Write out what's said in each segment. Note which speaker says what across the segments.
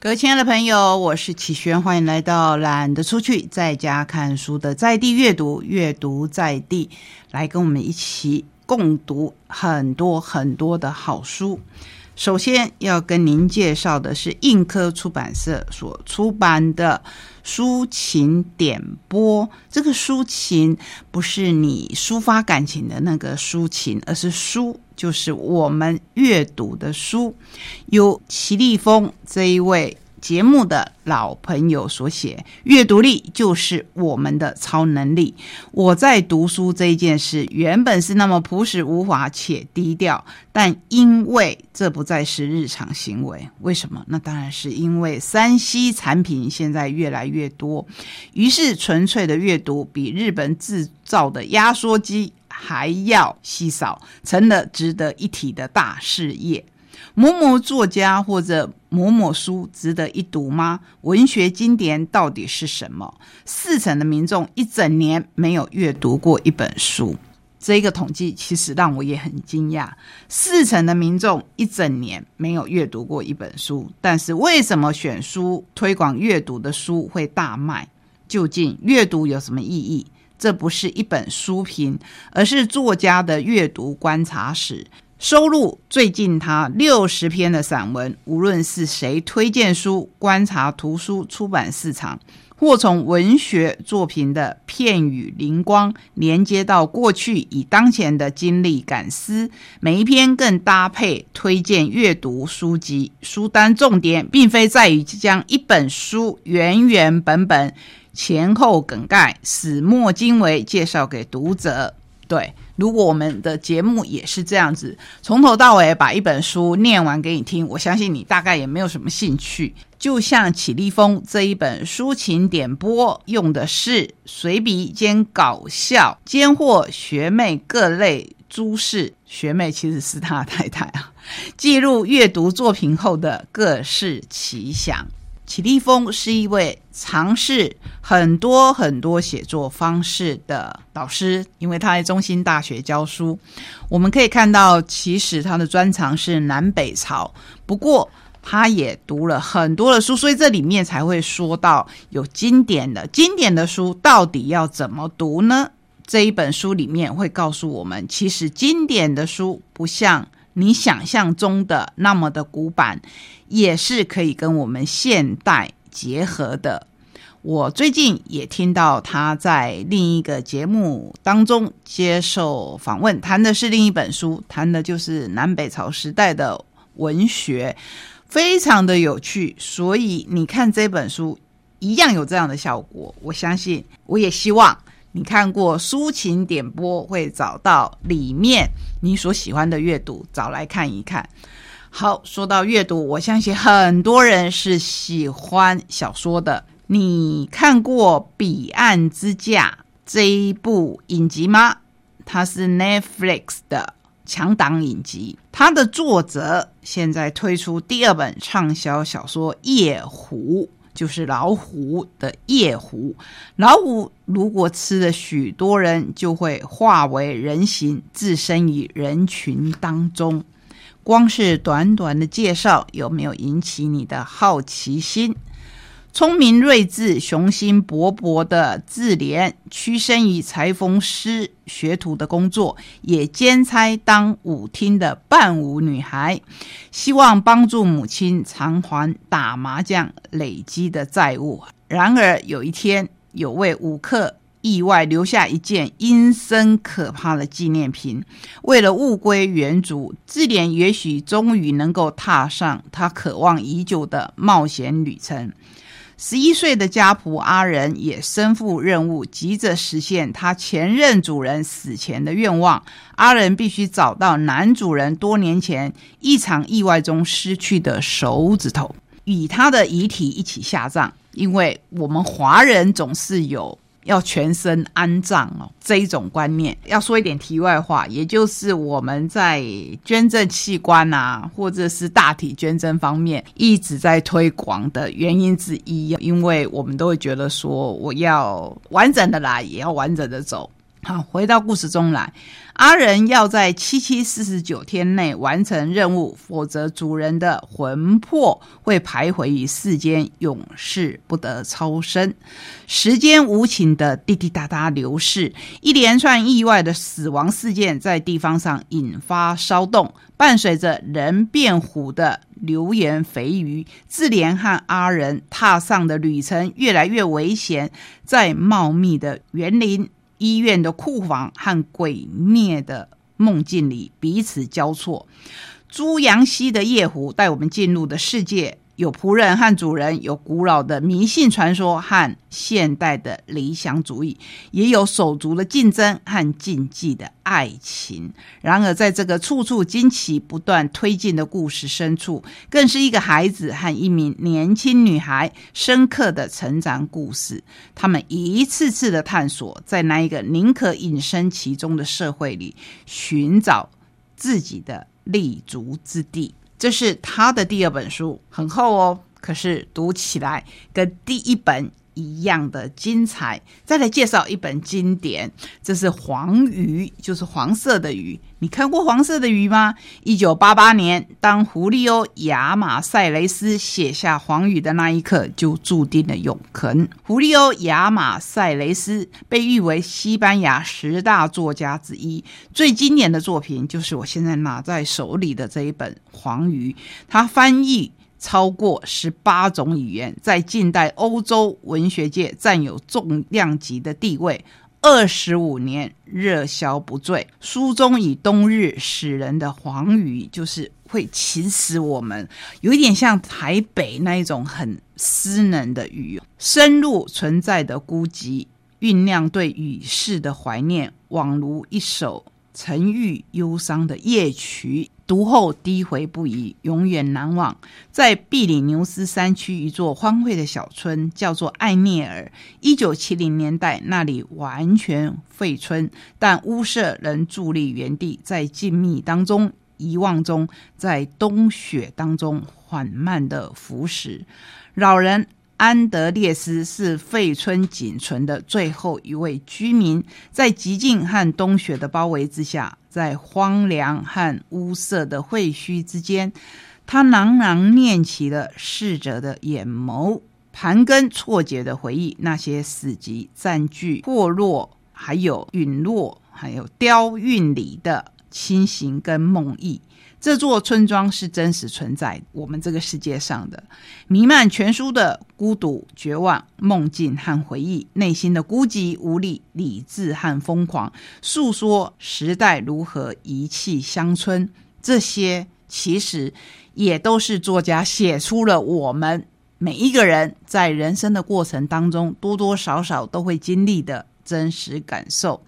Speaker 1: 各位亲爱的朋友，我是启轩，欢迎来到懒得出去在家看书的在地阅读，阅读在地，来跟我们一起共读很多很多的好书。首先要跟您介绍的是印科出版社所出版的《抒情点播》。这个抒情不是你抒发感情的那个抒情，而是书，就是我们阅读的书，由齐立峰这一位。节目的老朋友所写，阅读力就是我们的超能力。我在读书这一件事，原本是那么朴实无华且低调，但因为这不再是日常行为，为什么？那当然是因为三 C 产品现在越来越多，于是纯粹的阅读比日本制造的压缩机还要稀少，成了值得一提的大事业。某某作家或者某某书值得一读吗？文学经典到底是什么？四成的民众一整年没有阅读过一本书，这一个统计其实让我也很惊讶。四成的民众一整年没有阅读过一本书，但是为什么选书推广阅读的书会大卖？究竟阅读有什么意义？这不是一本书评，而是作家的阅读观察史。收录最近他六十篇的散文，无论是谁推荐书、观察图书出版市场，或从文学作品的片语灵光连接到过去与当前的经历感思，每一篇更搭配推荐阅读书籍书单。重点并非在于将一本书原原本本、前后梗概、始末经纬介绍给读者。对。如果我们的节目也是这样子，从头到尾把一本书念完给你听，我相信你大概也没有什么兴趣。就像起立风这一本抒情点播，用的是随笔兼搞笑，兼获学妹各类诸事。学妹其实是他太太啊，记录阅读作品后的各式奇想。启立峰是一位尝试很多很多写作方式的老师，因为他在中心大学教书。我们可以看到，其实他的专长是南北朝，不过他也读了很多的书，所以这里面才会说到有经典的经典的书到底要怎么读呢？这一本书里面会告诉我们，其实经典的书不像。你想象中的那么的古板，也是可以跟我们现代结合的。我最近也听到他在另一个节目当中接受访问，谈的是另一本书，谈的就是南北朝时代的文学，非常的有趣。所以你看这本书一样有这样的效果，我相信，我也希望。你看过抒情点播，会找到里面你所喜欢的阅读，找来看一看。好，说到阅读，我相信很多人是喜欢小说的。你看过《彼岸之嫁》这一部影集吗？它是 Netflix 的强档影集，它的作者现在推出第二本畅销小说《夜壶》。就是老虎的夜壶，老虎如果吃了许多人，就会化为人形，置身于人群当中。光是短短的介绍，有没有引起你的好奇心？聪明睿智、雄心勃勃的智莲，屈身于裁缝师学徒的工作，也兼差当舞厅的伴舞女孩，希望帮助母亲偿还打麻将累积的债务。然而有一天，有位舞客意外留下一件阴森可怕的纪念品。为了物归原主，智莲也许终于能够踏上他渴望已久的冒险旅程。十一岁的家仆阿仁也身负任务，急着实现他前任主人死前的愿望。阿仁必须找到男主人多年前一场意外中失去的手指头，与他的遗体一起下葬。因为我们华人总是有。要全身安葬哦，这一种观念。要说一点题外话，也就是我们在捐赠器官啊，或者是大体捐赠方面一直在推广的原因之一，因为我们都会觉得说，我要完整的来，也要完整的走。好，回到故事中来。阿仁要在七七四十九天内完成任务，否则主人的魂魄会徘徊于世间，永世不得超生。时间无情的滴滴答答流逝，一连串意外的死亡事件在地方上引发骚动，伴随着人变虎的流言蜚语，自怜和阿仁踏上的旅程越来越危险，在茂密的园林。医院的库房和鬼灭的梦境里彼此交错。朱阳西的夜壶带我们进入的世界。有仆人和主人，有古老的迷信传说和现代的理想主义，也有手足的竞争和禁忌的爱情。然而，在这个处处惊奇不断推进的故事深处，更是一个孩子和一名年轻女孩深刻的成长故事。他们一次次的探索，在那一个宁可隐身其中的社会里，寻找自己的立足之地。这是他的第二本书，很厚哦，可是读起来跟第一本一样的精彩。再来介绍一本经典，这是黄鱼，就是黄色的鱼。你看过黄色的鱼吗？一九八八年，当胡利欧·亚马塞雷斯写下黄鱼的那一刻，就注定了永恒。胡利欧·亚马塞雷斯被誉为西班牙十大作家之一，最经典的作品就是我现在拿在手里的这一本《黄鱼》。他翻译超过十八种语言，在近代欧洲文学界占有重量级的地位。二十五年热销不坠，书中以冬日使人的黄鱼，就是会侵蚀我们，有一点像台北那一种很湿冷的雨，深入存在的孤寂，酝酿对雨世的怀念，宛如一首沉郁忧伤的夜曲。读后低回不已，永远难忘。在比里牛斯山区一座荒废的小村，叫做艾涅尔。一九七零年代，那里完全废村，但屋舍仍伫立原地，在静谧当中、遗忘中，在冬雪当中缓慢的腐蚀。老人。安德烈斯是废村仅存的最后一位居民，在寂静和冬雪的包围之下，在荒凉和污色的废墟之间，他喃喃念起了逝者的眼眸，盘根错节的回忆那些死寂、占据、破落，还有陨落，还有雕韵里的清醒跟梦呓。这座村庄是真实存在我们这个世界上的，弥漫全书的孤独、绝望、梦境和回忆，内心的孤寂、无力、理智和疯狂，诉说时代如何遗弃乡村。这些其实也都是作家写出了我们每一个人在人生的过程当中多多少少都会经历的。真实感受，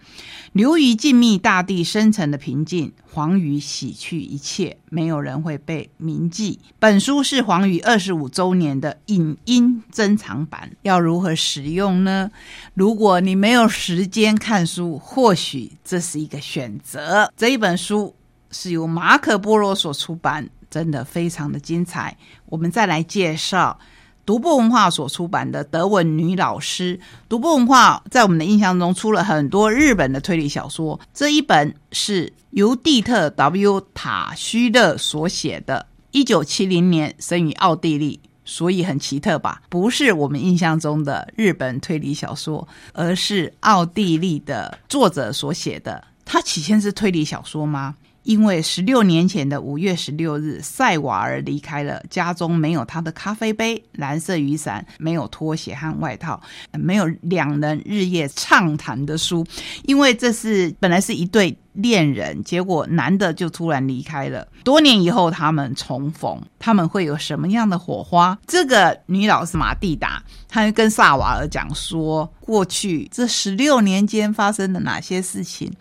Speaker 1: 流于静谧大地深层的平静，黄鱼洗去一切，没有人会被铭记。本书是黄鱼二十五周年的影音珍藏版，要如何使用呢？如果你没有时间看书，或许这是一个选择。这一本书是由马可波罗所出版，真的非常的精彩。我们再来介绍。独步文化所出版的德文女老师，独步文化在我们的印象中出了很多日本的推理小说。这一本是由蒂特 ·W· 塔须勒所写的，一九七零年生于奥地利，所以很奇特吧？不是我们印象中的日本推理小说，而是奥地利的作者所写的。它起先是推理小说吗？因为十六年前的五月十六日，塞瓦尔离开了家中，没有他的咖啡杯、蓝色雨伞，没有拖鞋和外套，没有两人日夜畅谈的书。因为这是本来是一对恋人，结果男的就突然离开了。多年以后，他们重逢，他们会有什么样的火花？这个女老师马蒂达，她跟萨瓦尔讲说，过去这十六年间发生的哪些事情。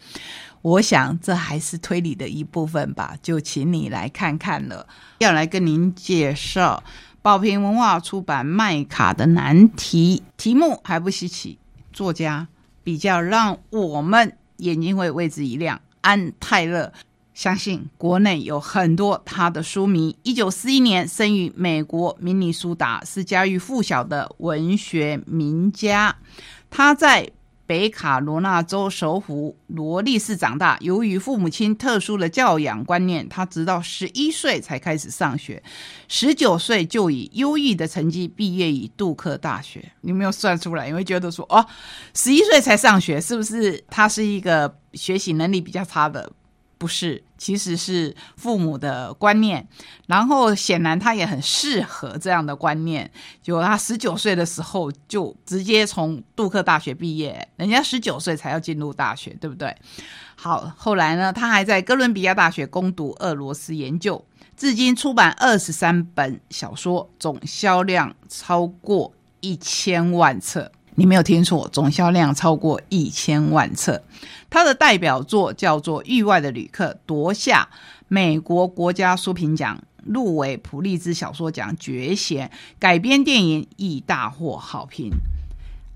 Speaker 1: 我想这还是推理的一部分吧，就请你来看看了。要来跟您介绍宝瓶文化出版《麦卡的难题》，题目还不稀奇，作家比较让我们眼睛会为之一亮。安泰勒，相信国内有很多他的书迷。一九四一年生于美国明尼苏达，是家喻户晓的文学名家。他在北卡罗纳州首府罗利市长大。由于父母亲特殊的教养观念，他直到十一岁才开始上学，十九岁就以优异的成绩毕业于杜克大学。你没有算出来，你会觉得说哦，十一岁才上学，是不是他是一个学习能力比较差的？不是，其实是父母的观念，然后显然他也很适合这样的观念。就他十九岁的时候就直接从杜克大学毕业，人家十九岁才要进入大学，对不对？好，后来呢，他还在哥伦比亚大学攻读俄罗斯研究，至今出版二十三本小说，总销量超过一千万册。你没有听错，总销量超过一千万册。他的代表作叫做《域外的旅客》，夺下美国国家书评奖，入围普利兹小说奖绝贤。改编电影亦大获好评。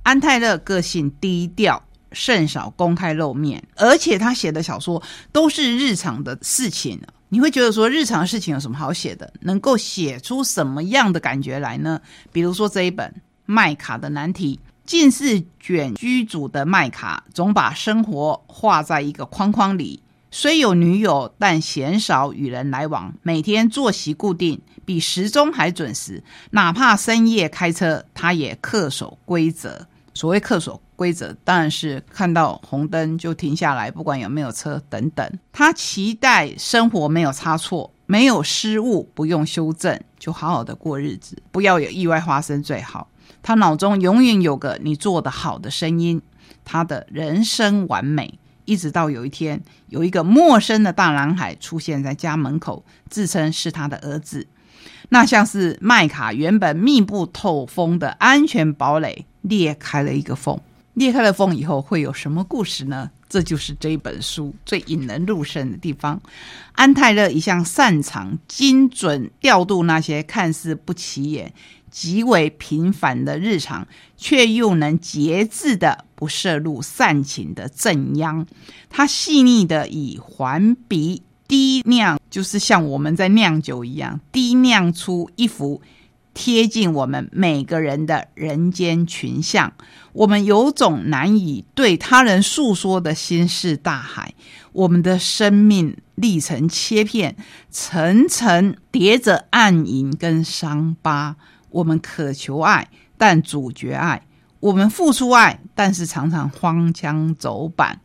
Speaker 1: 安泰勒个性低调，甚少公开露面，而且他写的小说都是日常的事情。你会觉得说，日常事情有什么好写的？能够写出什么样的感觉来呢？比如说这一本《麦卡的难题》。近似卷居主的麦卡，总把生活画在一个框框里。虽有女友，但鲜少与人来往。每天作息固定，比时钟还准时。哪怕深夜开车，他也恪守规则。所谓恪守规则，当然是看到红灯就停下来，不管有没有车等等。他期待生活没有差错，没有失误，不用修正，就好好的过日子，不要有意外发生最好。他脑中永远有个你做的好的声音，他的人生完美。一直到有一天，有一个陌生的大男孩出现在家门口，自称是他的儿子。那像是麦卡原本密不透风的安全堡垒裂开了一个缝。裂开了缝以后会有什么故事呢？这就是这本书最引人入胜的地方。安泰勒一向擅长精准调度那些看似不起眼。极为平凡的日常，却又能节制的不摄入煽情的正央。他细腻的以环鼻低酿，就是像我们在酿酒一样，低酿出一幅贴近我们每个人的人间群像。我们有种难以对他人诉说的心事大海。我们的生命历程切片，层层叠着暗影跟伤疤。我们渴求爱，但主角爱；我们付出爱，但是常常荒腔走板；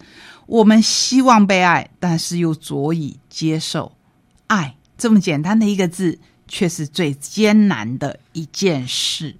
Speaker 1: 我们希望被爱，但是又着以接受。爱这么简单的一个字，却是最艰难的一件事。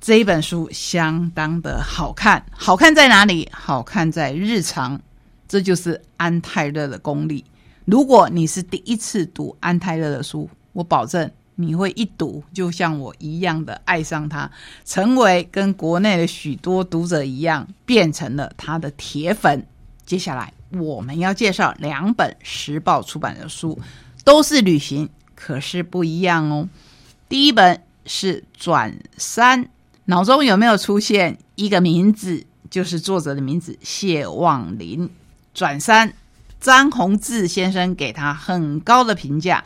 Speaker 1: 这一本书相当的好看，好看在哪里？好看在日常，这就是安泰勒的功力。如果你是第一次读安泰勒的书，我保证。你会一读，就像我一样的爱上他，成为跟国内的许多读者一样，变成了他的铁粉。接下来我们要介绍两本时报出版的书，都是旅行，可是不一样哦。第一本是《转山》，脑中有没有出现一个名字？就是作者的名字谢望林。《转山》，张宏志先生给他很高的评价。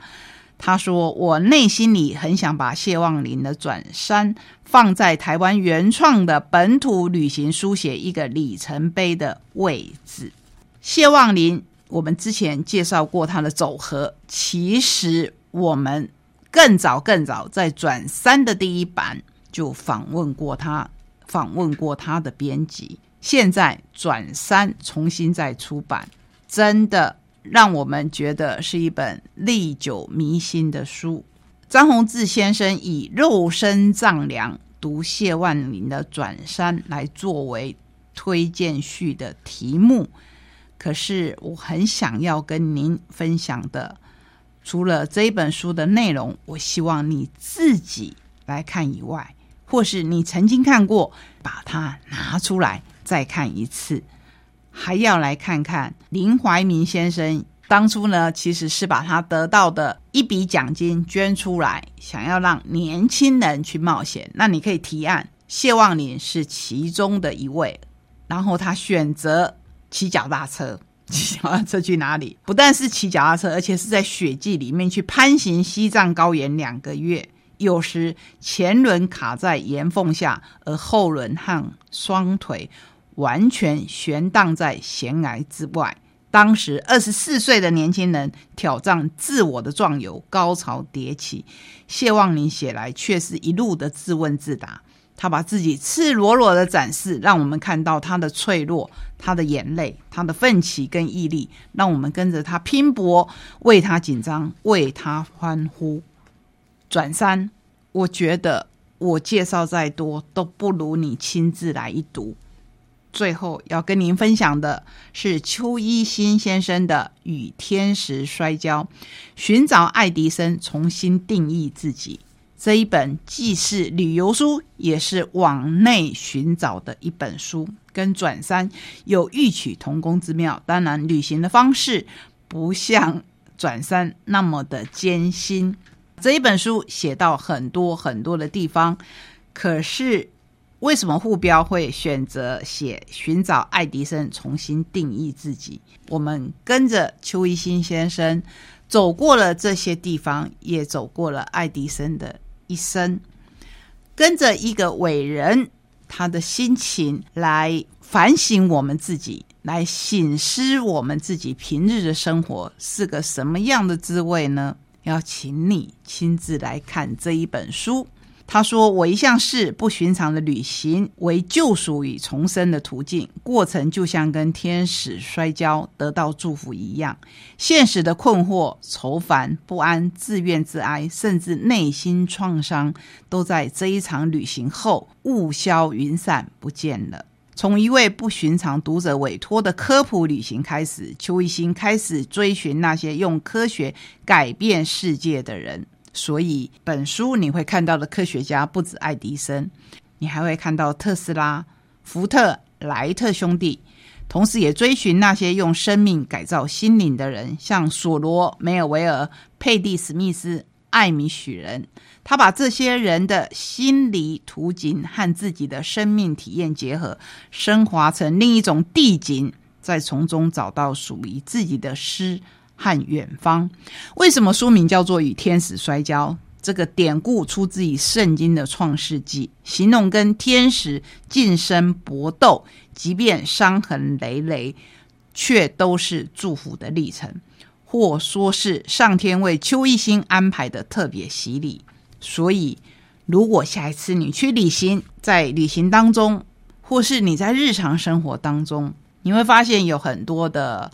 Speaker 1: 他说：“我内心里很想把谢望林的《转山》放在台湾原创的本土旅行书写一个里程碑的位置。谢望林，我们之前介绍过他的《走合》，其实我们更早更早在《转山》的第一版就访问过他，访问过他的编辑。现在《转山》重新再出版，真的。”让我们觉得是一本历久弥新的书。张宏志先生以肉身丈量读谢万林的《转山》来作为推荐序的题目。可是我很想要跟您分享的，除了这本书的内容，我希望你自己来看以外，或是你曾经看过，把它拿出来再看一次。还要来看看林怀民先生当初呢，其实是把他得到的一笔奖金捐出来，想要让年轻人去冒险。那你可以提案，谢望林是其中的一位。然后他选择骑脚踏车，骑脚踏车去哪里？不但是骑脚踏车，而且是在雪季里面去攀行西藏高原两个月。有时前轮卡在岩缝下，而后轮和双腿。完全悬荡在悬崖之外。当时二十四岁的年轻人挑战自我的壮游，高潮迭起。谢望宁写来却是一路的自问自答。他把自己赤裸裸的展示，让我们看到他的脆弱、他的眼泪、他的奋起跟毅力，让我们跟着他拼搏，为他紧张，为他欢呼。转山，我觉得我介绍再多都不如你亲自来一读。最后要跟您分享的是邱一新先生的《与天使摔跤》，寻找爱迪生，重新定义自己。这一本既是旅游书，也是往内寻找的一本书，跟转山有异曲同工之妙。当然，旅行的方式不像转山那么的艰辛。这一本书写到很多很多的地方，可是。为什么副标会选择写寻找爱迪生，重新定义自己？我们跟着邱一新先生走过了这些地方，也走过了爱迪生的一生，跟着一个伟人他的心情来反省我们自己，来醒思我们自己平日的生活是个什么样的滋味呢？要请你亲自来看这一本书。他说：“我一向视不寻常的旅行为救赎与重生的途径，过程就像跟天使摔跤得到祝福一样。现实的困惑、愁烦、不安、自怨自哀，甚至内心创伤，都在这一场旅行后雾消云散不见了。从一位不寻常读者委托的科普旅行开始，邱一新开始追寻那些用科学改变世界的人。”所以，本书你会看到的科学家不止爱迪生，你还会看到特斯拉、福特、莱特兄弟，同时也追寻那些用生命改造心灵的人，像索罗、梅尔维尔、佩蒂·史密斯、艾米许人。他把这些人的心理图景和自己的生命体验结合，升华成另一种地景，再从中找到属于自己的诗。和远方，为什么书名叫做《与天使摔跤》？这个典故出自于圣经的创世纪，形容跟天使近身搏斗，即便伤痕累累，却都是祝福的历程，或说是上天为邱一星安排的特别洗礼。所以，如果下一次你去旅行，在旅行当中，或是你在日常生活当中，你会发现有很多的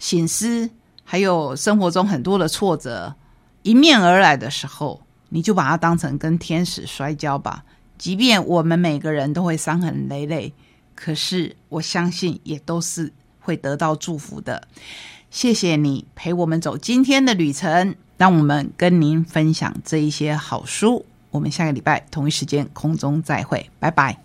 Speaker 1: 醒思。还有生活中很多的挫折迎面而来的时候，你就把它当成跟天使摔跤吧。即便我们每个人都会伤痕累累，可是我相信也都是会得到祝福的。谢谢你陪我们走今天的旅程，让我们跟您分享这一些好书。我们下个礼拜同一时间空中再会，拜拜。